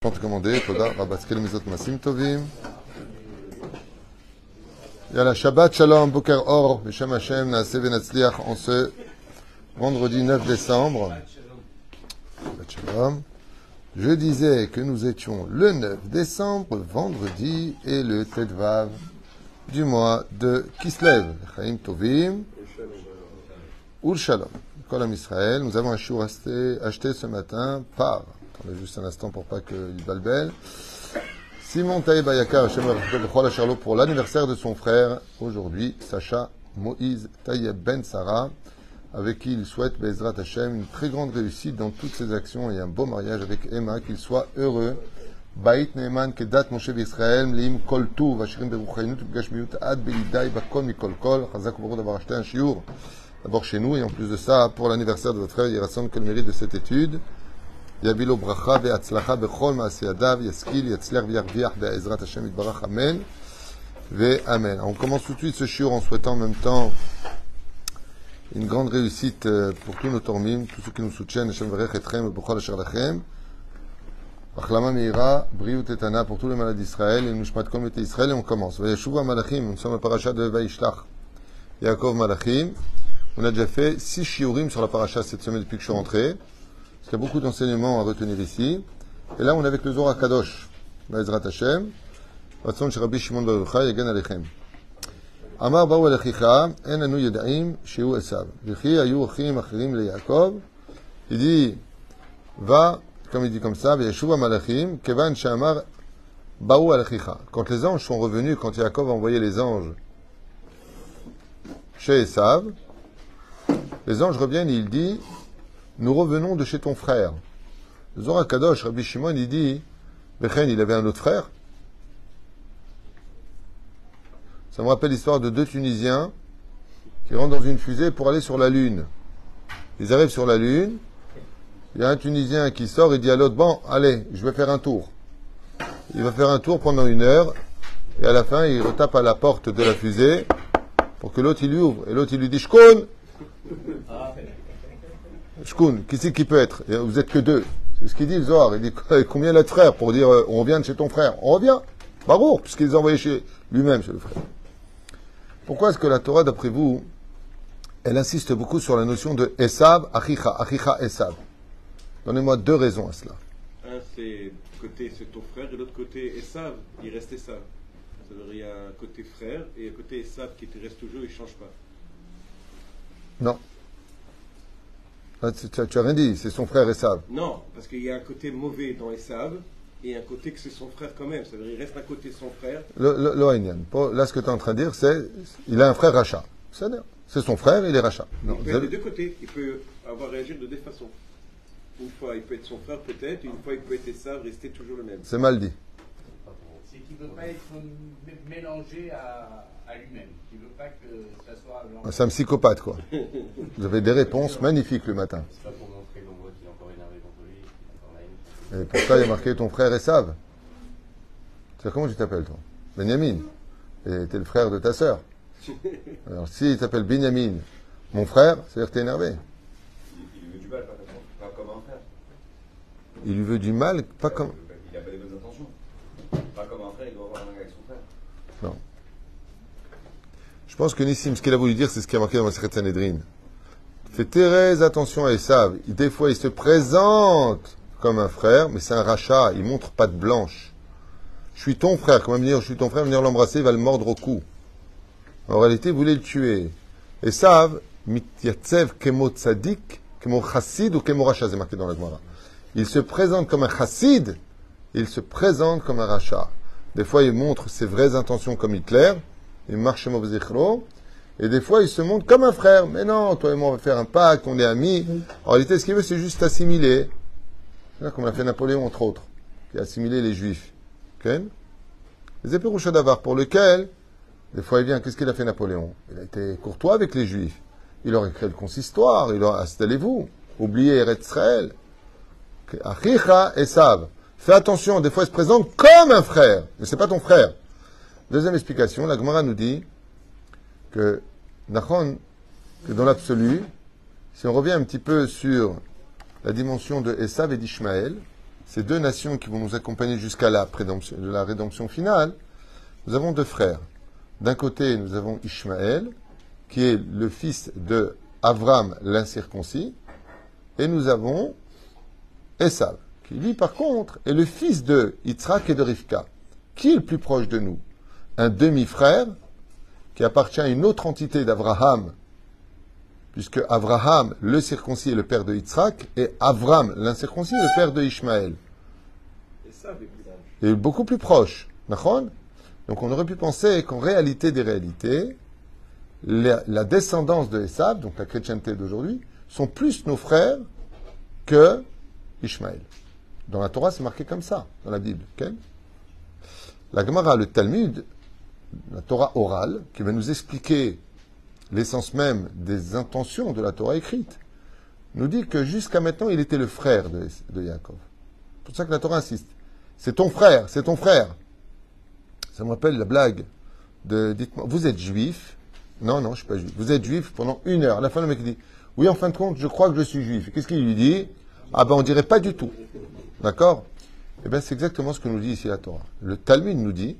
te commander, Toda, Rabaskel Mizot Masim Tovim. Yalla, Shabbat Shalom, Boker Or, Beshem Hashem, Naaseh Venatzliach, en ce vendredi 9 décembre. Shabbat Shalom. Je disais que nous étions le 9 décembre, vendredi, et le Tedvav du mois de Kislev. Chaim Tovim. Ul Shalom. Kolam Israël. Nous avons un chou acheté ce matin par Juste un instant pour pas qu'il balbelle. Simon Taïb Ayakar pour l'anniversaire de son frère, aujourd'hui, Sacha Moïse Taïeb Ben Sarah, avec qui il souhaite, Bezrat Hashem, une très grande réussite dans toutes ses actions et un beau mariage avec Emma, qu'il soit heureux. Bait Neeman Kedat Moshe Israël, Mleim Kol Tuv, Ashirim Beruchainut, Gashmiut Ad Belidai, Bakol Mikol Kol, Chazak Obrod d'avoir acheté un shiur, d'abord chez nous, et en plus de ça, pour l'anniversaire de votre frère, il rassemble que le mérite de cette étude. יביא לו ברכה והצלחה בכל מעשי ידיו, ישכיל, יצליח וירוויח בעזרת השם יתברך, אמן ואמן. On commence tout de suite ce shiur en souhaitant en même temps une grande réussite pour tous nos tormim, tous ceux qui nous soutiennent, Hashem verech etchem et b'chol asher lachem. Achlama meira, briut etana pour tous les malades d'Israël et nushmat kol mete Israël et on commence. Vayeshuva malachim, nous sommes à paracha de Vayishlach. Yaakov malachim. On a déjà fait six shiurim sur la paracha cette semaine depuis que je suis rentré. Il y a beaucoup d'enseignements à retenir ici. Et là, on est avec le Zohar Kadosh, Ba'ezrat Hashem, Ratzon Shirabi Shimon Barucha, Yagan Alechem. אמר באו אל אחיך, אין אנו יודעים שהוא עשיו. וכי היו אחים אחרים ליעקב, il dit, va, comme il dit comme ça, וישוב המלאכים, כיוון שאמר, באו אל אחיך. Quand les anges sont revenus, quand Yaakov a envoyé les anges chez Esav, les anges reviennent et il dit, nous revenons de chez ton frère. Zora Kadosh, Rabbi Shimon, il dit, Bechen, il avait un autre frère. Ça me rappelle l'histoire de deux Tunisiens qui rentrent dans une fusée pour aller sur la Lune. Ils arrivent sur la Lune. Il y a un Tunisien qui sort et dit à l'autre, bon, allez, je vais faire un tour. Il va faire un tour pendant une heure. Et à la fin, il retape à la porte de la fusée pour que l'autre il lui ouvre. Et l'autre il lui dit, Shkoun Shkoun, qui c'est qui peut être? Vous êtes que deux. C'est ce qu'il dit le Zohar. Il dit combien de frères pour dire on revient de chez ton frère? On revient. Barour, puisqu'il les a envoyés chez lui-même, chez le frère. Pourquoi est-ce que la Torah, d'après vous, elle insiste beaucoup sur la notion de Esav, Achicha, Achicha, Esav? Donnez-moi deux raisons à cela. Un, c'est côté c'est ton frère, et l'autre côté Esav, il reste Esav. C'est-à-dire il y a un côté frère et un côté Esav qui te reste toujours, il ne change pas. Non. Ah, tu n'as rien dit, c'est son frère Esav. Non, parce qu'il y a un côté mauvais dans Esav et un côté que c'est son frère quand même. C'est-à-dire il reste à côté son frère. Le, le, Là, ce que tu es en train de dire, c'est il a un frère rachat. C'est son frère, il est rachat. Non, il peut être des deux côtés. Il peut avoir réagi de deux façons. Une fois, il peut être son frère peut-être, une fois, il peut être Esav, rester toujours le même. C'est mal dit. C'est qu'il ne veut pas être mélangé à, à lui-même. Il ne veut pas que ça soit. C'est un psychopathe, quoi. Vous avez des réponses magnifiques le matin. C'est pas pour montrer qu'on voit qu'il est encore énervé contre lui. Encore la haine. Et pour ça, il y a marqué ton frère Esav. C'est comment tu t'appelles, toi? Benjamin. Et t'es le frère de ta sœur. Alors, s'il t'appelle Benjamin, mon frère, c'est-à-dire que t'es énervé. Il lui veut du mal, pas comme, pas comme un frère. Il lui veut du mal, pas comme. Il n'a pas les bonnes intentions. Pas comme un frère, il doit avoir un avec son frère. Non. Je pense que Nissim, ce qu'il a voulu dire, c'est ce qui a marqué dans ma secrète Sanhedrin. Fais très attention à Esav. Des fois, il se présente comme un frère, mais c'est un rachat. Il montre patte blanche. Je suis ton frère. Comment venir, je suis ton frère, venir l'embrasser, il va le mordre au cou. En réalité, il voulait le tuer. Esav, mityatev kemo tzadik, kemo chassid ou kemo racha, c'est marqué dans la Gemara. Il se présente comme un chassid, il se présente comme un rachat. Des fois, il montre ses vraies intentions comme Hitler, il marche et des fois, il se montre comme un frère. Mais non, toi et moi, on va faire un pacte, on est amis. En réalité, ce qu'il veut, c'est juste assimiler. Comme l'a fait Napoléon, entre autres, qui a assimilé les Juifs. Okay? Les épérouches d'avar, pour lequel, des fois, il vient, qu'est-ce qu'il a fait Napoléon? Il a été courtois avec les Juifs. Il leur a créé le consistoire, il leur a installez-vous, oubliez Eretzraël. Achicha et Sav. Fais attention, des fois, il se présente comme un frère, mais c'est pas ton frère. Deuxième explication, la Gemara nous dit que, que dans l'absolu, si on revient un petit peu sur la dimension de Esav et d'Ishmaël, ces deux nations qui vont nous accompagner jusqu'à la, rédemption finale, nous avons deux frères. D'un côté, nous avons Ishmaël, qui est le fils de Avram l'incirconcis, et nous avons Esav, qui lui, par contre, est le fils de Yitzhak et de Rivka. Qui est le plus proche de nous Un demi-frère qui appartient à une autre entité d'Abraham, puisque Abraham, le circoncis, est le père de Yitzhak, et Avram, l'incirconcis, est le père de Ishmaël. Et ça, beaucoup plus proche. Donc on aurait pu penser qu'en réalité des réalités, la, la descendance de Esav, donc la chrétienté d'aujourd'hui, sont plus nos frères que Ishmaël. Dans la Torah, c'est marqué comme ça, dans la Bible. la Gemara, le Talmud, la Torah orale, qui va nous expliquer l'essence même des intentions de la Torah écrite, nous dit que jusqu'à maintenant, il était le frère de, de Yaakov. C'est pour ça que la Torah insiste. C'est ton frère, c'est ton frère. Ça me rappelle la blague de dites-moi, vous êtes juif? Non, non, je ne suis pas juif. Vous êtes juif pendant une heure. À la fin, le mec dit Oui, en fin de compte, je crois que je suis juif. Qu'est-ce qu'il lui dit? Ah ben, on dirait pas du tout. D'accord? Eh bien, c'est exactement ce que nous dit ici la Torah. Le Talmud nous dit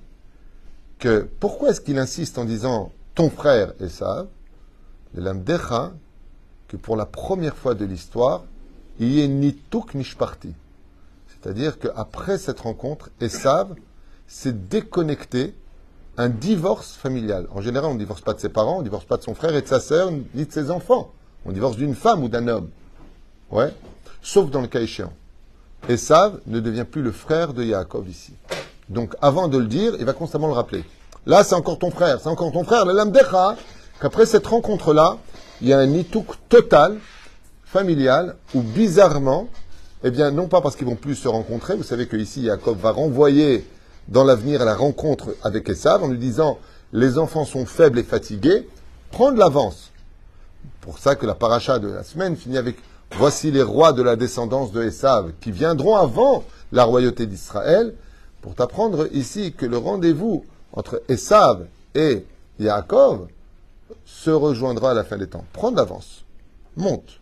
que pourquoi est-ce qu'il insiste en disant ton frère Esav Le lamdecha que pour la première fois de l'histoire, il y ait ni touk ni shparti. C'est-à-dire qu'après cette rencontre, Esav s'est déconnecté un divorce familial. En général, on ne divorce pas de ses parents, on ne divorce pas de son frère et de sa sœur, ni de ses enfants. On divorce d'une femme ou d'un homme. Ouais. Sauf dans le cas échéant. Esav ne devient plus le frère de Yaakov ici. Donc, avant de le dire, il va constamment le rappeler. Là, c'est encore ton frère, c'est encore ton frère. Le lamdecha, qu'après cette rencontre-là, il y a un nitouk total, familial, où bizarrement, eh bien, non pas parce qu'ils vont plus se rencontrer, vous savez que ici, Yaakov va renvoyer dans l'avenir la rencontre avec Esav en lui disant les enfants sont faibles et fatigués, prends de l'avance. Pour ça que la paracha de la semaine finit avec voici les rois de la descendance de Esav qui viendront avant la royauté d'Israël, pour t'apprendre ici que le rendez-vous entre Esav et Yaakov se rejoindra à la fin des temps. Prends de l'avance. Monte.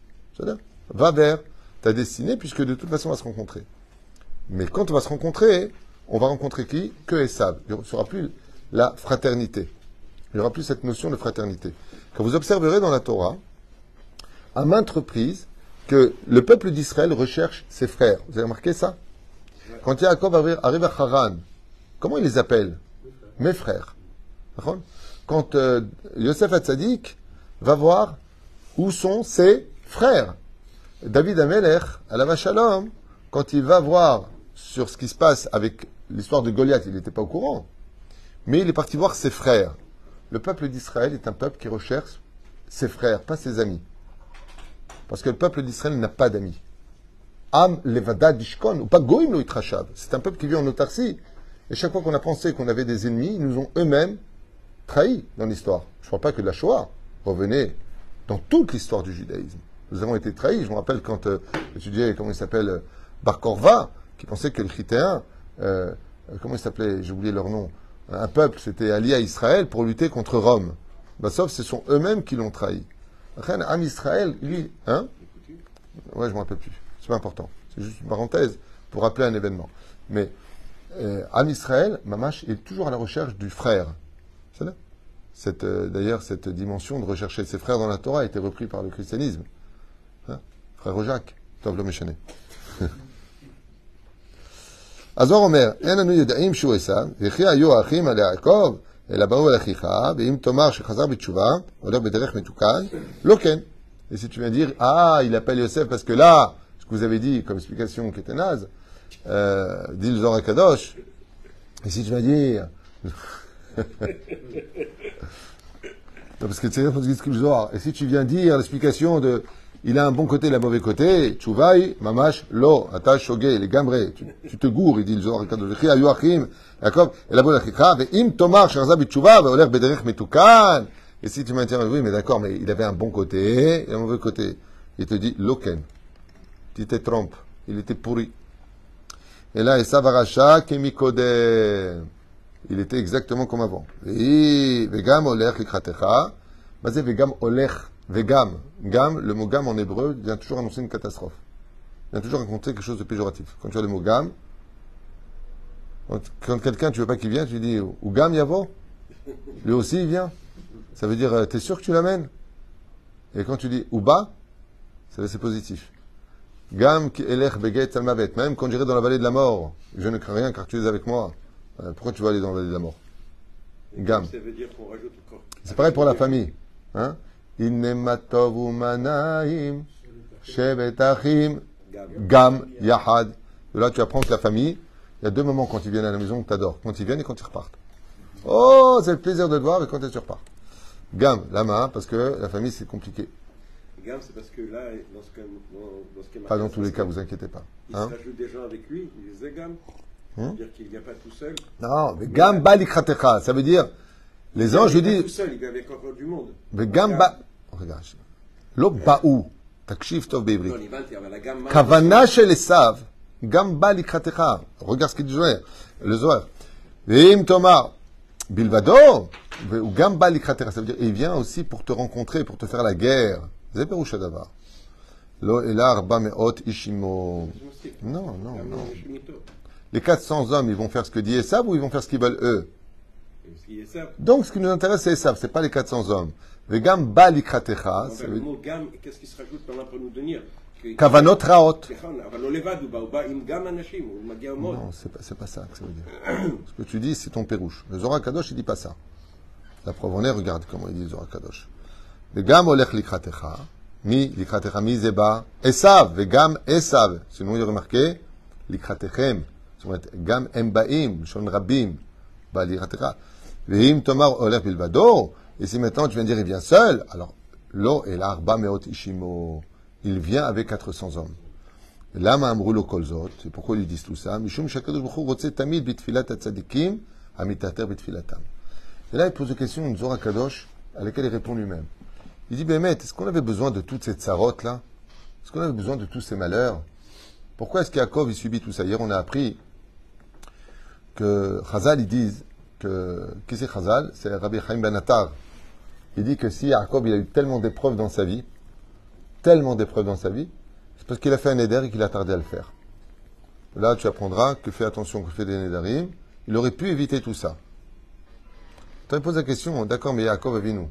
Va vers ta destinée, puisque de toute façon, on va se rencontrer. Mais quand on va se rencontrer, on va rencontrer qui? Que Esav. Il ne sera plus la fraternité. Il n'y aura plus cette notion de fraternité. Quand vous observerez dans la Torah, à maintes reprises, que le peuple d'Israël recherche ses frères. Vous avez remarqué ça? Quand Yaakov arrive à Haran, comment il les appelle Mes frères. Quand euh, Yosef Hatzadik va voir où sont ses frères. David Amelech, à la Shalom, quand il va voir sur ce qui se passe avec l'histoire de Goliath, il n'était pas au courant, mais il est parti voir ses frères. Le peuple d'Israël est un peuple qui recherche ses frères, pas ses amis. Parce que le peuple d'Israël n'a pas d'amis. Am levada dishkon, ou pas goim lo. C'est un peuple qui vit en autarcie. Et chaque fois qu'on a pensé qu'on avait des ennemis, ils nous ont eux-mêmes trahis dans l'histoire. Je ne parle pas que la Shoah. Revenez dans toute l'histoire du judaïsme. Nous avons été trahis. Je me rappelle quand euh, j'étudiais, comment il s'appelle, euh, Bar Korva, qui pensait que les Chrétiens, euh, euh, comment il s'appelait, j'ai oublié leur nom, un peuple s'était allié à Israël pour lutter contre Rome. Bah, sauf ce sont eux-mêmes qui l'ont trahi. Am Israël, lui, hein? Ouais, je me rappelle plus. C'est pas important. C'est juste une parenthèse pour rappeler un événement. Mais euh, Am Israël, Mamash, est toujours à la recherche du frère. C'est là. Euh, d'ailleurs, cette dimension de rechercher ses frères dans la Torah a été reprise par le christianisme. Hein? Frère Jacques, Tov Méchané. Azor Omer, En Anu Vechi Et si tu viens dire, ah, il appelle Yosef parce que là, que vous avez dit comme explication qui était naze, euh, dit le Zohar Kadosh, et si tu vas dire. parce que tu sais, le Zohar, et si tu viens dire l'explication de. Il a un bon côté et un mauvais côté, tu mamash, lo, attache, shogé, les gambrés, tu te gourres, il dit le Zohar Kadosh, et. Et si tu m'interroges, oui, mais d'accord, mais il avait un bon côté et un mauvais côté. Il te dit, loken. Tu te trompes. Il était pourri. Et là, Esav Aracha Kemikode. Il était exactement comme avant. Vegam. Basé Vegam. Vegam. Gam, le mot gam en hébreu vient toujours annoncer une catastrophe. vient toujours raconter quelque chose de péjoratif. Quand tu as le mot gam, quand, quelqu'un, tu veux pas qu'il vienne, tu dis ou gam yavo, lui aussi il vient. Ça veut dire, euh, t'es sûr que tu l'amènes? Et quand tu dis ou bas, c'est positif. Gam beget salmavet, même quand j'irai dans la vallée de la mort, je ne crains rien car tu es avec moi. Euh, Pourquoi tu vas aller dans la vallée de la mort? Gam. C'est pareil pour la famille. Hein? Gam. Gam, Yahad. De là, tu apprends que la famille, il y a deux moments quand ils viennent à la maison que tu adores. Quand ils viennent et quand ils repartent. Oh, c'est le plaisir de te voir et quand tu repars? Gam, lama, parce que la famille, c'est compliqué Gam, c'est parce que là, dans ce, que, dans, dans ce qui est Pas marqué, dans tous les c'est cas, que vous inquiétez pas. Il Hein se rajoute des gens avec lui, il disait Gam. Hein C'est-à-dire qu'il ne vient pas tout seul. non, mais Gam balikratecha, ça veut dire, les anges, je il vient pas dis, tout seul, il vient avec encore du monde. mais Gam ba, regarde, lo ba'u, takshif tov Non, בעברית. il va dire, la gamme. כוונה של עשיו, גם בא לקראתך. regarde ce qu'il dit Zohar, le Zohar. ואם תאמר, בלבדו, והוא גם בא לקראתך, ça veut dire, il vient aussi pour te rencontrer, pour te faire la guerre. זה פירוש הדבר. לא אלא ארבע מאות איש עמו. Non, non, Gam, non. il est finito. Les 400 hommes, ils vont faire ce que dit Esav ou ils vont faire ce qu'ils veulent eux Parce qu'il est ça. Donc, ce qui nous intéresse, c'est Esav, c'est pas les 400 hommes. וגם בא לקראתך, ça Enfin, veut le dire mot Gam, qu'est-ce qui se rajoute maintenant pour nous donner Que- כוונות רעות. סליחה, אבל לא לבד, הוא בא, הוא בא עם גם אנשים, הוא מגיע מאוד. Non, c'est pas, c'est pas ça que ça veut dire. Ce que tu dis, c'est ton pérouche. Le Zohar Kadosh, il dit pas ça. La preuve en est, regarde comment il dit le Zohar Kadosh. Vegam olech likratecha. Mi likratecha mi zeba. Esav. Vegam esav. Sinon, il est remarqué, likratechem. זאת אומרת, גם הם באים, לשון רבים, בא ליראתך. ואם תאמר הולך בלבדו, et si maintenant tu viens dire il vient seul, alors, לא אלא ארבע מאות איש עמו. Il vient avec 400 hommes. למה אמרו לו כל זאת? Et pourquoi ils disent tout ça? משום שהקדוש ברוך הוא רוצה תמיד בתפילת הצדיקים המתעתר בתפילתם. Et là, il pose une question, une Zohar Kadosh, à laquelle il dit, Bémet, est-ce qu'on avait besoin de toutes ces tsarotes là? Est-ce qu'on avait besoin de tous ces malheurs? Pourquoi est-ce qu'Yaakov, il subit tout ça? Hier, on a appris que Chazal, ils disent que, qui c'est Chazal? C'est Rabbi Chaim Ben Attar. Il dit que si Yaakov, il a eu tellement d'épreuves dans sa vie, tellement d'épreuves dans sa vie, c'est parce qu'il a fait un éder et qu'il a tardé à le faire. Là, tu apprendras que fais attention que fait des nédarim. Il aurait pu éviter tout ça. Tu me poses la question, d'accord, mais Yaakov Avinu.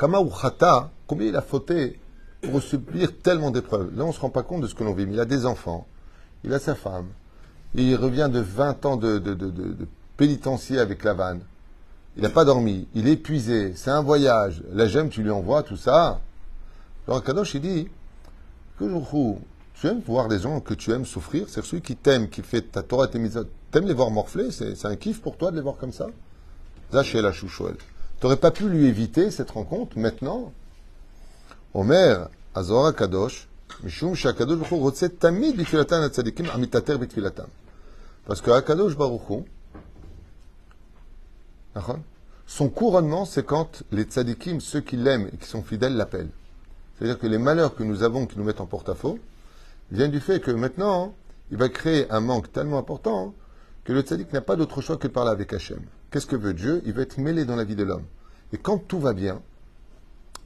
Kama ou Chata, combien il a fauté pour subir tellement d'épreuves? Là, on ne se rend pas compte de ce que l'on vit. Mais il a des enfants, il a sa femme, il revient de 20 ans de, de, de, pénitencier avec Lavanne. Il n'a pas dormi, il est épuisé, c'est un voyage. La gemme, tu lui envoies, tout ça. Alors Kadosh, il dit que tu aimes voir les gens que tu aimes souffrir, c'est celui qui t'aime, qui fait ta Torah et tes. T'aimes les voir morfler, c'est un kiff pour toi de les voir comme ça? Zachel la chouchouel. T'aurais pas pu lui éviter cette rencontre maintenant Omer, Azora Kadosh, Mishum Shakadosh Rotze Tamid Amitater. Parce que Akadosh Baruch son couronnement, c'est quand les tzadikim, ceux qui l'aiment et qui sont fidèles, l'appellent. C'est-à-dire que les malheurs que nous avons, qui nous mettent en porte-à-faux, viennent du fait que maintenant, il va créer un manque tellement important que le tzaddik n'a pas d'autre choix que de parler avec Hachem. Qu'est-ce que veut Dieu? Il veut être mêlé dans la vie de l'homme. Et quand tout va bien,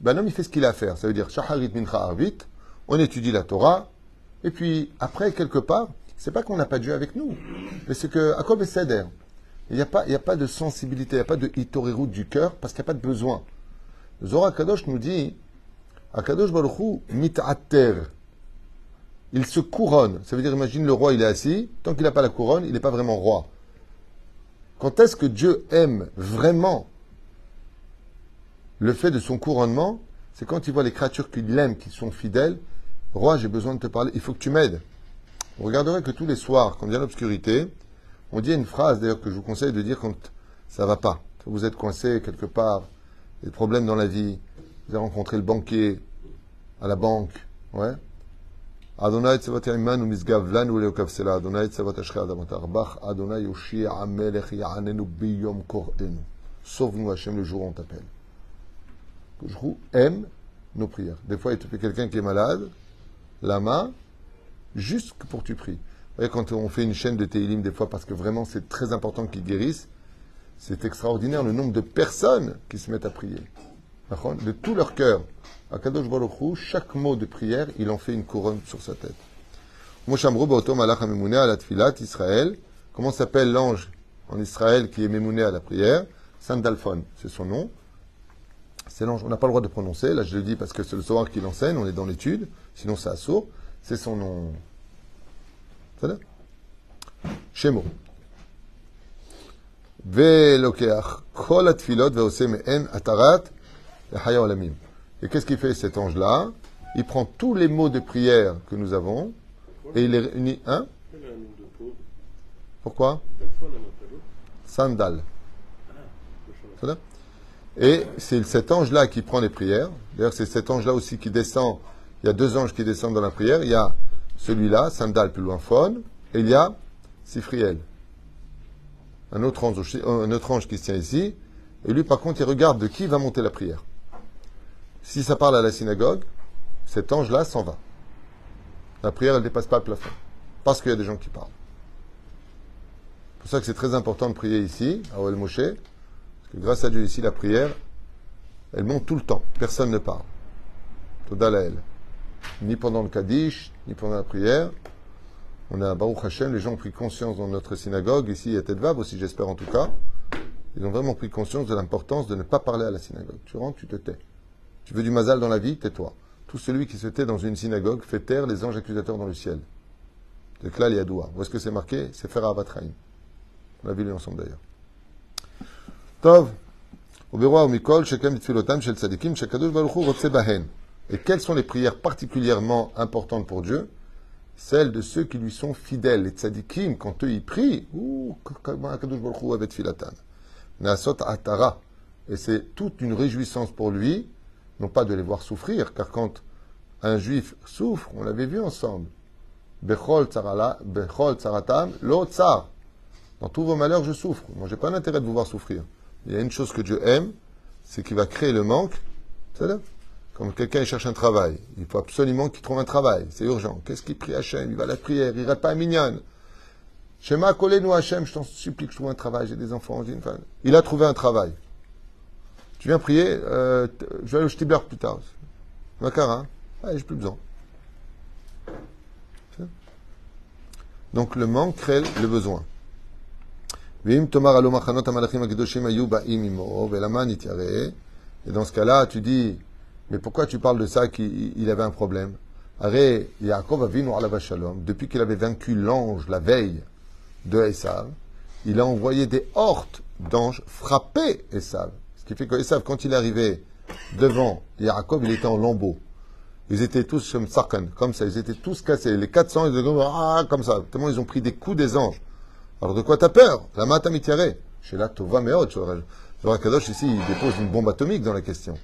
ben l'homme il fait ce qu'il a à faire. Ça veut dire Shaharit Mincha Arvit, on étudie la Torah, et puis après, quelque part, c'est pas qu'on n'a pas Dieu avec nous, mais c'est que Akob et Seder, il n'y a, pas- il y a pas de sensibilité, il n'y a pas de hitorérou du cœur, parce qu'il n'y a pas de besoin. Le Zohar Kadosh nous dit Akadosh Baruch Hu mit'ater. Il se couronne. Ça veut dire, imagine le roi, il est assis. Tant qu'il n'a pas la couronne, il n'est pas vraiment roi. Quand est-ce que Dieu aime vraiment le fait de son couronnement C'est quand il voit les créatures qu'il aime, qui sont fidèles. Roi, j'ai besoin de te parler. Il faut que tu m'aides. Vous regarderez que tous les soirs, quand il y a l'obscurité, on dit une phrase d'ailleurs que je vous conseille de dire quand ça va pas. Vous êtes coincé quelque part, des problèmes dans la vie, vous avez rencontré le banquier à la banque, ouais. Adonai tzavot ya'iman u'mizgav lanu le'okav sela. Adonai tzavot ashchei adamot arbach. Adonai yoshia amelech ya'anenu biyom kor'enu. Sauve-nous Hachem le jour où on t'appelle. Que je vous aime nos prières. Des fois, il te fait quelqu'un qui est malade, la main, juste pour tu pries. Vous voyez, quand on fait une chaîne de Télim, des fois, parce que vraiment c'est très important qu'il guérisse, c'est extraordinaire le nombre de personnes qui se mettent à prier. De tout leur cœur. À Kadosh Baruch chaque mot de prière, il en fait une couronne sur sa tête. Israël. Comment s'appelle l'ange en Israël qui est mémouné à la prière? Sandalphon, c'est son nom. C'est l'ange, on n'a pas le droit de prononcer, là je le dis parce que c'est le Zohar qui l'enseigne, on est dans l'étude, sinon c'est assourd. C'est son nom. Ça va? Shemo. Velokeach kol atfilot veose me'en atarat. Et qu'est-ce qu'il fait cet ange-là? Il prend tous les mots de prière que nous avons et il les réunit. Hein? Pourquoi? Sandal. Et c'est cet ange-là qui prend les prières. D'ailleurs, c'est cet ange-là aussi qui descend. Il y a deux anges qui descendent dans la prière. Il y a celui-là, Sandal plus loin, Phone, et il y a Sifriel. Un autre, ange, un autre ange qui se tient ici. Et lui, par contre, il regarde de qui va monter la prière. Si ça parle à la synagogue, cet ange-là s'en va. La prière, elle ne dépasse pas le plafond. Parce qu'il y a des gens qui parlent. C'est pour ça que c'est très important de prier ici, à Oel Moshe. Parce que grâce à Dieu ici, la prière, elle monte tout le temps. Personne ne parle. Toda elle. Ni pendant le Kaddish, ni pendant la prière. On a Baruch Hashem, les gens ont pris conscience dans notre synagogue, ici à Tedvav aussi, j'espère en tout cas. Ils ont vraiment pris conscience de l'importance de ne pas parler à la synagogue. Tu rentres, tu te tais. Tu veux du mazal dans la vie Tais-toi. Tout celui qui se tait dans une synagogue fait taire les anges accusateurs dans le ciel. C'est Klal Yadoua. Où est-ce que c'est marqué? C'est Fer Avatraim. On l'a vu lui ensemble d'ailleurs. Tov. Et quelles sont les prières particulièrement importantes pour Dieu? Celles de ceux qui lui sont fidèles. Les tzadikim, quand eux y prient, Atara. Et c'est toute une réjouissance pour lui non pas de les voir souffrir, car quand un juif souffre, on l'avait vu ensemble. Bechol tsaratam, lo tsar. Dans tous vos malheurs, je souffre. Moi, j'ai pas l'intérêt de vous voir souffrir. Il y a une chose que Dieu aime, c'est qu'il va créer le manque. Comme quelqu'un cherche un travail, il faut absolument qu'il trouve un travail. C'est urgent. Qu'est-ce qu'il prie Hachem? Il va à la prière, il rate pas à Minyan. Shema, collez-nous Hachem, je t'en supplie que je trouve un travail, j'ai des enfants, j'ai une femme. Il a trouvé un travail. Je viens prier, euh, je vais aller au Shtibler plus tard. Macar, hein ah, j'ai plus besoin. Donc le manque crée le besoin. Et dans ce cas-là, tu dis, mais pourquoi tu parles de ça qu'il avait un problème? Depuis qu'il avait vaincu l'ange la veille de Esav, il a envoyé des hortes d'anges frapper Esav. Qui fait que quand il est devant Yaakov, il était en lambeaux. Ils étaient tous comme comme ça, ils étaient tous cassés. Les 400, ils étaient ah, comme ça. Tellement ils ont pris des coups des anges. Alors de quoi t'as peur? La mata mitiare. Chez la Tova Zohar Kadosh ici, il dépose une bombe atomique dans la question.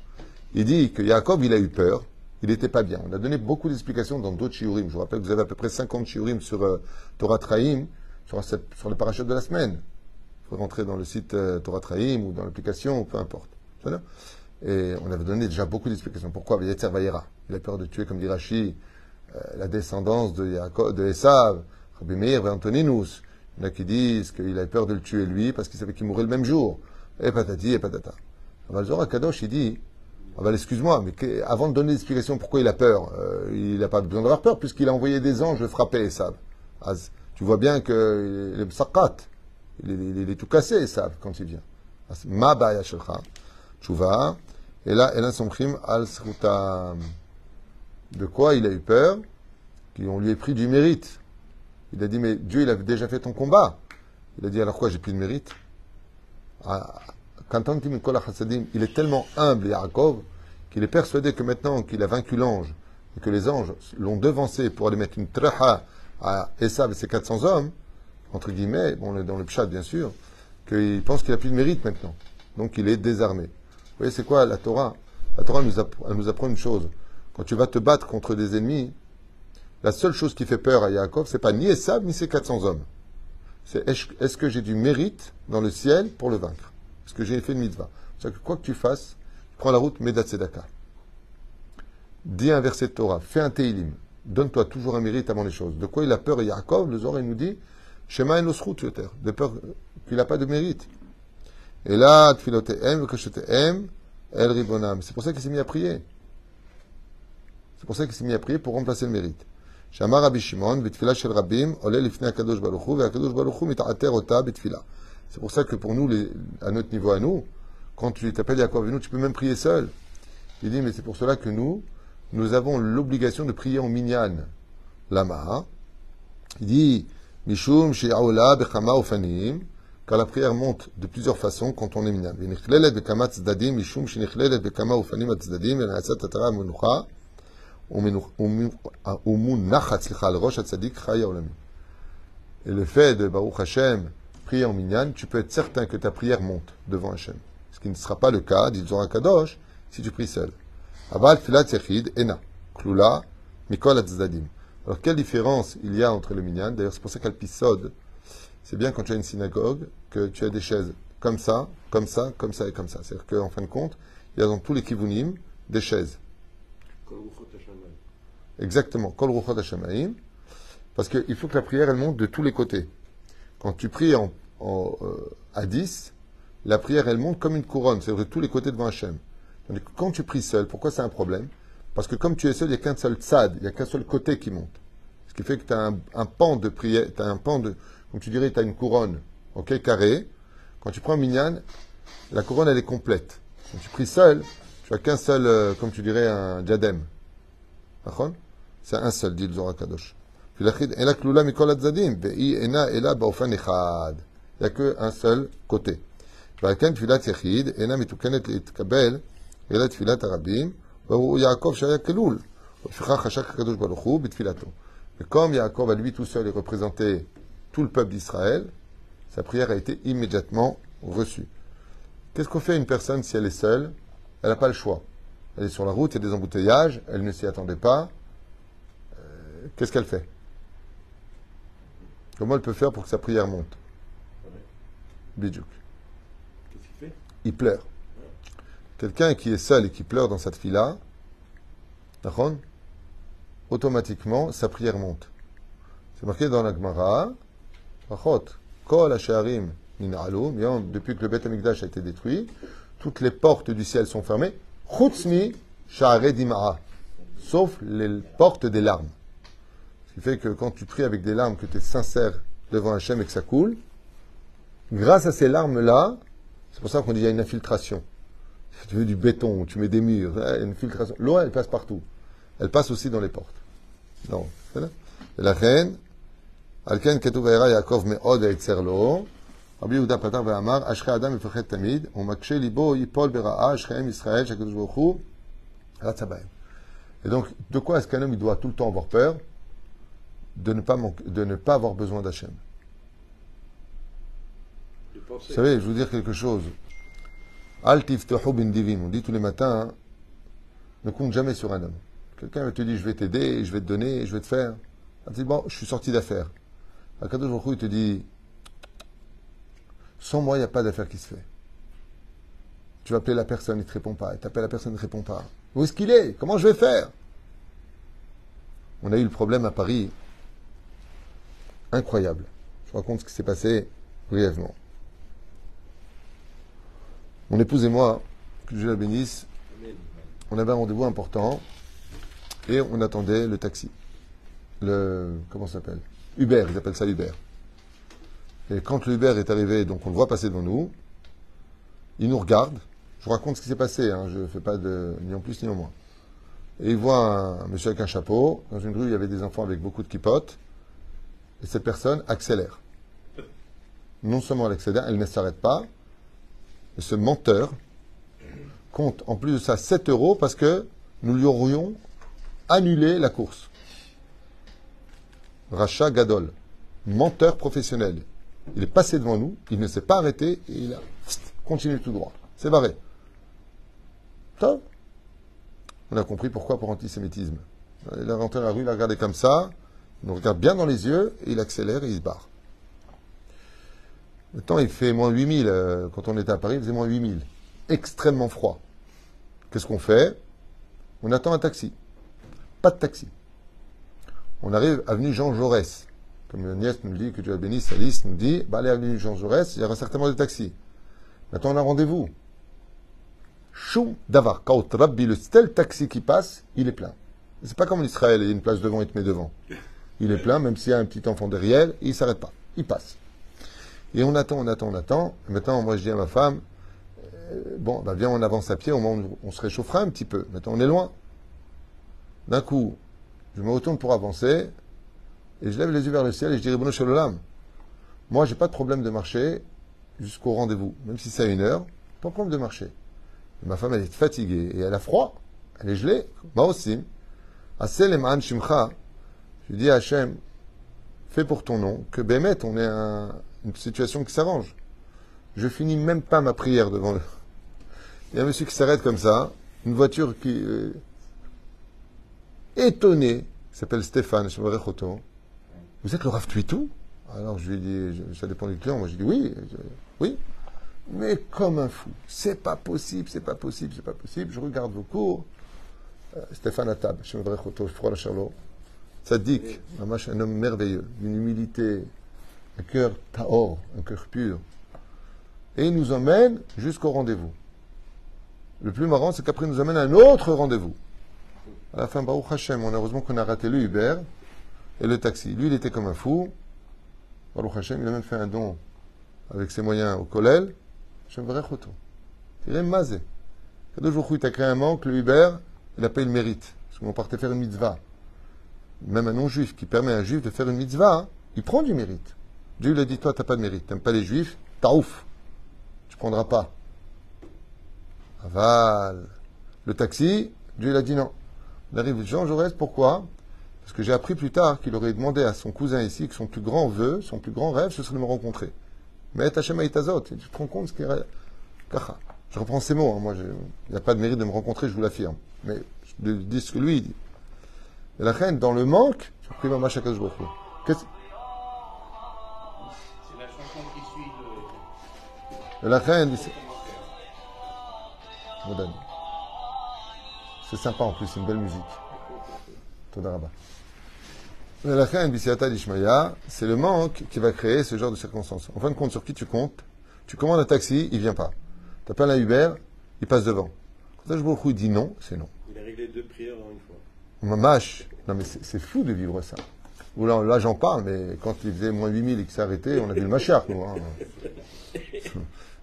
Il dit que Yaakov, il a eu peur, il n'était pas bien. On a donné beaucoup d'explications dans d'autres shiurim. Je vous rappelle que vous avez à peu près 50 shiurim sur euh, Torah Traim, sur, sur le parachute de la semaine. Rentrer dans le site euh, Torah Traim ou dans l'application, peu importe. Et on avait donné déjà beaucoup d'explications. Pourquoi? Yetzer Vayera. Il a peur de tuer, comme dit Rashi, euh, la descendance de, de Esav, Rabbi Meir et Antoninus. Il y en a qui disent qu'il avait peur de le tuer lui parce qu'il savait qu'il mourrait le même jour. Et patati et patata. Alors, le Zohar Kadosh, il dit, excuse-moi, mais avant de donner l'explication pourquoi il a peur, euh, il n'a pas besoin d'avoir peur puisqu'il a envoyé des anges frapper Esav. Tu vois bien que il est tout cassé Esav quand il vient. Ma baya shelcha, et là, elle a son crime al. De quoi il a eu peur? Qu'on lui ait pris du mérite. Il a dit, mais Dieu, il avait déjà fait ton combat. Il a dit, alors quoi, j'ai plus de mérite? Ah, il est tellement humble, Yaakov, qu'il est persuadé que maintenant qu'il a vaincu l'ange, et que les anges l'ont devancé pour aller mettre une treha à Esav et ses 400 hommes, entre guillemets, bon, dans le pshat bien sûr, qu'il pense qu'il a plus de mérite maintenant. Donc il est désarmé. Vous voyez, c'est quoi la Torah? La Torah nous, apprend une chose. Quand tu vas te battre contre des ennemis, la seule chose qui fait peur à Yaakov, c'est pas ni Esav ni ses 400 hommes. C'est est-ce que j'ai du mérite dans le ciel pour le vaincre? Est-ce que j'ai fait une mitzvah? C'est-à-dire que quoi que tu fasses, prends la route Medat Tzedaka. Dis un verset de Torah, fais un Teilim. Donne-toi toujours un mérite avant les choses. De quoi il a peur Yaakov? Le Zohar il nous dit Shema en osrut yoter, de peur qu'il n'a pas de mérite. Et là, tfilotehem, v'kashetehem, el ribonam. C'est pour ça qu'il s'est mis à prier. C'est pour ça qu'il s'est mis à prier pour remplacer le mérite. שאמר רבי שמעון, בתפילה של רבים, עולה לפני הקדוש ברוך הוא, והקדוש ברוך הוא מתעתר אותה בתפילה. C'est pour ça que pour nous, les- à notre niveau à nous, quand tu t'appelles Yaakov Avinu, tu peux même prier seul. Il dit, mais c'est pour cela que nous, nous avons l'obligation de prier en minyan. Lama. Il dit, Mishum Shiaola Bechama Ofanim, car la prière monte de plusieurs façons quand on est minable. Mishum Shinichlelet Bekama Ofanim Atzdadim, Elanasat Tatara Menucha, Umunacha Tzlicha, le Rosh Atzadik Chaya Olamim. Et le fait de Baruch Hashem prier en minyan, tu peux être certain que ta prière monte devant Hashem. Ce qui ne sera pas le cas, dit Zoran Kadosh, si tu pries seul. Aval Filat Yechid, Ena, Klula, Mikol Atzdadim. Alors, quelle différence il y a entre le minyan? D'ailleurs, c'est pour ça qu'Alpisod, c'est bien quand tu as une synagogue que tu as des chaises comme ça, comme ça, comme ça et comme ça. C'est-à-dire qu'en fin de compte, il y a dans tous les kivunim des chaises. Exactement, Kol Ruchot parce qu'il faut que la prière, elle monte de tous les côtés. Quand tu pries en, en, euh, à 10, la prière, elle monte comme une couronne, c'est-à-dire de tous les côtés devant Hachem. Tandis que quand tu pries seul, pourquoi c'est un problème? Parce que comme tu es seul, il n'y a qu'un seul tzad, il n'y a qu'un seul côté qui monte. Ce qui fait que tu as un, un pan de prière, tu as un pan de, comme tu dirais, tu as une couronne, ok, carré. Quand tu prends minyan, la couronne, elle est complète. Quand tu pries seul, tu as qu'un seul, euh, comme tu dirais, un diadème. נכון? זה un seul, dit le Zohar Kadosh. ולכן, אלא כלולה מכל הצדדים, והיא אינה אלא באופן אחד. Il n'y a qu'un seul côté. ועל כן תפילת יחיד אינה מתוקנת להתקבל, אלא תפילת הרבים, והוא יעקב שהיה כלול. ולפיכך חשק הקדוש ברוך הוא בתפילתו. Et comme Yaakov à lui tout seul est représenté tout le peuple d'Israël, sa prière a été immédiatement reçue. Qu'est-ce qu'on fait à une personne si elle est seule Elle n'a pas le choix. Elle est sur la route, il y a des embouteillages, elle ne s'y attendait pas. Euh, Qu'est-ce qu'elle fait Comment elle peut faire pour que sa prière monte Bidjouk. Qu'est-ce qu'il fait Il pleure. Quelqu'un qui est seul et qui pleure dans cette fila, automatiquement, sa prière monte. C'est marqué dans la Gemara, depuis que le Beth Amikdash a été détruit, toutes les portes du ciel sont fermées, sauf les portes des larmes. Ce qui fait que quand tu pries avec des larmes, que tu es sincère devant Hachem et que ça coule, grâce à ces larmes-là, c'est pour ça qu'on dit qu'il y a une infiltration Si tu veux du béton, tu mets des murs, hein, il y a une filtration. L'eau, elle passe partout. Elle passe aussi dans les portes. Non. ולכן, על כן כתוב וירא יעקב מאוד היצר לו, רבי יהודה פתח ואמר, אשרי אדם מפחד תמיד, ומקשה ליבו ייפול ברעה, אשריהם ישראל, שהקדוש ברוך הוא רצה בהם. Et donc, de quoi est-ce qu'un homme il doit tout le temps avoir peur de ne pas, manquer- de ne pas avoir besoin d'Hachem. De penser. Vous savez, je vais vous dire quelque chose. Al bin divin. On dit tous les matins, hein, ne compte jamais sur un homme. Quelqu'un te dire, je vais t'aider, je vais te donner, je vais te faire. Tu dis, bon, je suis sorti d'affaires. Baruch Hu, il te dit, sans moi, il n'y a pas d'affaire qui se fait. Tu vas appeler la personne, il ne te répond pas. Tu appelles la personne, il ne te répond pas. Où est-ce qu'il est? Comment je vais faire? On a eu le problème à Paris. Incroyable. Je raconte ce qui s'est passé brièvement. Mon épouse et moi, que Dieu la bénisse, on avait un rendez-vous important et on attendait le taxi. Le. Comment ça s'appelle? Uber, ils appellent ça Uber. Et quand le Uber est arrivé, donc on le voit passer devant nous, il nous regarde. Je vous raconte ce qui s'est passé, hein, je ne fais pas de ni en plus ni en moins. Et il voit un, monsieur avec un chapeau. Dans une rue, il y avait des enfants avec beaucoup de kipotes. Et cette personne accélère. Non seulement elle accélère, elle ne s'arrête pas. Ce menteur compte en plus de ça 7 euros parce que nous lui aurions annulé la course. Racha Gadol, menteur professionnel. Il est passé devant nous, il ne s'est pas arrêté et il a continué tout droit. C'est barré. Top. On a compris pourquoi pour antisémitisme. Il est rentré dans la rue, il a regardé comme ça, il nous regarde bien dans les yeux et il accélère et il se barre. Maintenant, il fait moins 8000. euh, quand on était à Paris, il faisait moins 8000. Extrêmement froid. Qu'est-ce qu'on fait? On attend un taxi. Pas de taxi. On arrive avenue Jean Jaurès. Comme le nièce nous le dit, que Dieu la bénisse, Alice nous dit, bah allez avenue Jean Jaurès, il y aura certainement des taxis. Maintenant, on a rendez-vous. Chou d'avar. Quand Rabbi, le seul taxi qui passe, il est plein. C'est pas comme en Israël, il y a une place devant, il te met devant. Il est plein, même s'il y a un petit enfant derrière, il s'arrête pas. Il passe. Et on attend, on attend, on attend. Et maintenant, moi, je dis à ma femme, euh, bon, bah, viens, on avance à pied, au moins, on, on se réchauffera un petit peu. Maintenant, on est loin. D'un coup, je me retourne pour avancer, et je lève les yeux vers le ciel, et je dis, Ribono Shalom, moi, j'ai pas de problème de marcher jusqu'au rendez-vous. Même si c'est à une heure, pas de problème de marcher. Ma femme, elle est fatiguée, et elle a froid. Elle est gelée. Moi aussi. Shimcha, je dis à Hachem, fais pour ton nom, que Bémet, on ait un- une situation qui s'arrange. Je finis même pas ma prière devant le. Il y a un monsieur qui s'arrête comme ça, une voiture qui. euh, étonné, qui s'appelle Stéphane, je me. Vous êtes le Rav Tuitou? Alors je lui ai dit, je- ça dépend du client, moi je dis oui, je- oui. Mais comme un fou, c'est pas possible, c'est pas possible, c'est pas possible. Je regarde vos cours. Euh, Stéphane Atab, je me Rechoto, je la Charlot. Mamash, un homme merveilleux, d'une humilité, un cœur taor, un cœur pur. Et il nous emmène jusqu'au rendez-vous. Le plus marrant, c'est qu'après, il nous amène à un autre rendez-vous. À la fin, Baruch Hashem, on heureusement qu'on a raté le Uber et le taxi. Lui, il était comme un fou. Baruch Hashem, il a même fait un don avec ses moyens au Kollel. Hashem. Il est mazé. Kadosh Baruch il t'a créé un manque, le Uber, il a payé le mérite. Parce qu'on partait faire une mitzvah. Même un non-juif qui permet à un juif de faire une mitzvah, hein, il prend du mérite. Dieu lui a dit, toi, t'as pas de mérite. T'aimes pas les juifs, t'as ouf. Tu prendras pas. Aval. Le taxi, Dieu il a dit non. Il arrive Jean Jaurès, pourquoi? Parce que j'ai appris plus tard qu'il aurait demandé à son cousin ici que son plus grand vœu, son plus grand rêve, ce serait de me rencontrer. Mais Hachem Aïtazot, tu te rends compte ce qu'il y a? Je reprends ces mots, hein, moi, je- il n'y a pas de mérite de me rencontrer, je vous l'affirme. Mais je dis ce que lui dit. Et la reine, dans le manque, Shakash Baruch Hu. Qu'est-ce- c'est- sympa en plus, c'est une belle musique. C'est le manque qui va créer ce genre de circonstances. En fin de compte, sur qui tu comptes? Tu commandes un taxi, il vient pas. Tu appelles un Uber, il passe devant. Quand je il dit non, c'est non. Il a réglé deux prières en une fois. Mamache. Non, mais c'est fou de vivre ça. Là, là, j'en parle, mais quand il faisait moins 8000 et qu'il s'est arrêté, on a vu le machar, nous. hein.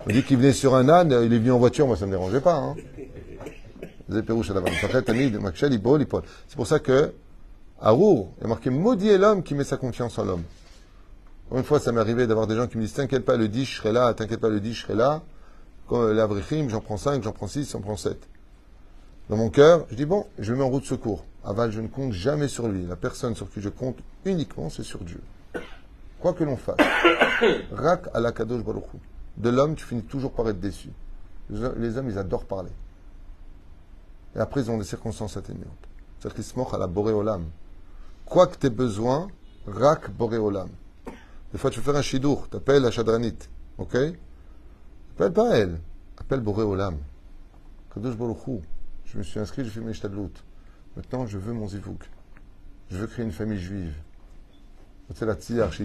On dit qu'il venait sur un âne, il est venu en voiture, moi, ça ne me dérangeait pas. Hein. C'est pour ça que, à Rour, il y a marqué maudit est l'homme qui met sa confiance en l'homme. Une fois, ça m'est arrivé d'avoir des gens qui me disent T'inquiète pas, le 10, je serai là, t'inquiète pas, le 10, je serai là. Quand euh, l'avrichim, j'en prends 5, j'en prends 6, j'en prends 7. Dans mon cœur, je dis bon, je le mets en route secours. Aval, je ne compte jamais sur lui. La personne sur qui je compte uniquement, c'est sur Dieu. Quoi que l'on fasse. Rak à la kadosh baruch Hu de l'homme, tu finis toujours par être déçu. Les hommes, ils adorent parler. Et après, ils ont des circonstances atténuantes. C'est-à-dire qu'ils se moquent à la boréolam. Quoi que t'aies besoin, rak boréolam. Des fois, tu veux faire un shidour, t'appelles la chadranite. Ok? Appelle pas elle. Appelle boréolam. Kadosh Baruchou. Je me suis inscrit, j'ai fait mes shtadlout. Maintenant, je veux mon zivouk. Je veux créer une famille juive. C'est la chez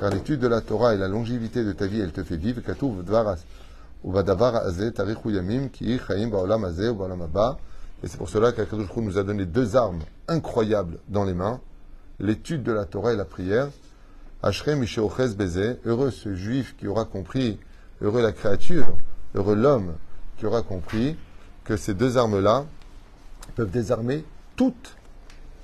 car l'étude de la Torah et la longévité de ta vie, elle te fait vivre. Et c'est pour cela qu'Akadosh nous a donné deux armes incroyables dans les mains. L'étude de la Torah et la prière. Heureux ce juif qui aura compris, heureux la créature, heureux l'homme qui aura compris que ces deux armes-là peuvent désarmer toutes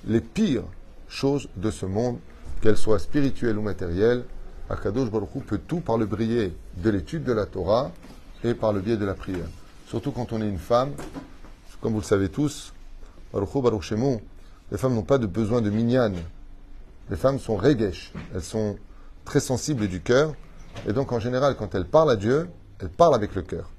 les pires choses de ce monde, qu'elles soient spirituelles ou matérielles. Akadosh Baruch Hu peut tout par le briller de l'étude de la Torah et par le biais de la prière. Surtout quand on est une femme, comme vous le savez tous, Baruch Hu, Baruch Shemu, les femmes n'ont pas de besoin de minyan. Les femmes sont regesh, elles sont très sensibles du cœur, et donc en général, quand elles parlent à Dieu, elles parlent avec le cœur.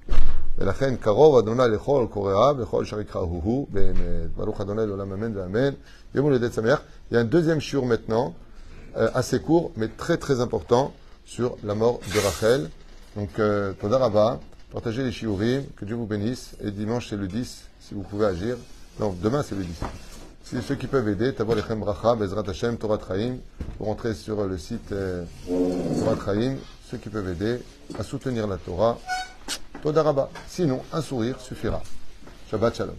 ולכן קרוב אדוני לכל קוראיו וכל אשר יקראוהו באמת. ברוך אדוני לעולם אמן ואמן. יום הולדת שמח. Il y a un deuxième shiur maintenant, euh, assez court, mais très très important, sur la mort de Rachel. Donc, euh, Toda Rabba, partagez les shiurim, que Dieu vous bénisse. Et dimanche, c'est le 10, si vous pouvez agir. Non, demain, c'est le 10. Si ceux qui peuvent aider, Tavo Lechem Bracha, Bezrat Hashem, Torah Traim, vous rentrez sur le site euh, Torah Traim, ceux qui peuvent aider à soutenir la Torah. Toda Rabba. Sinon, un sourire suffira. Shabbat Shalom.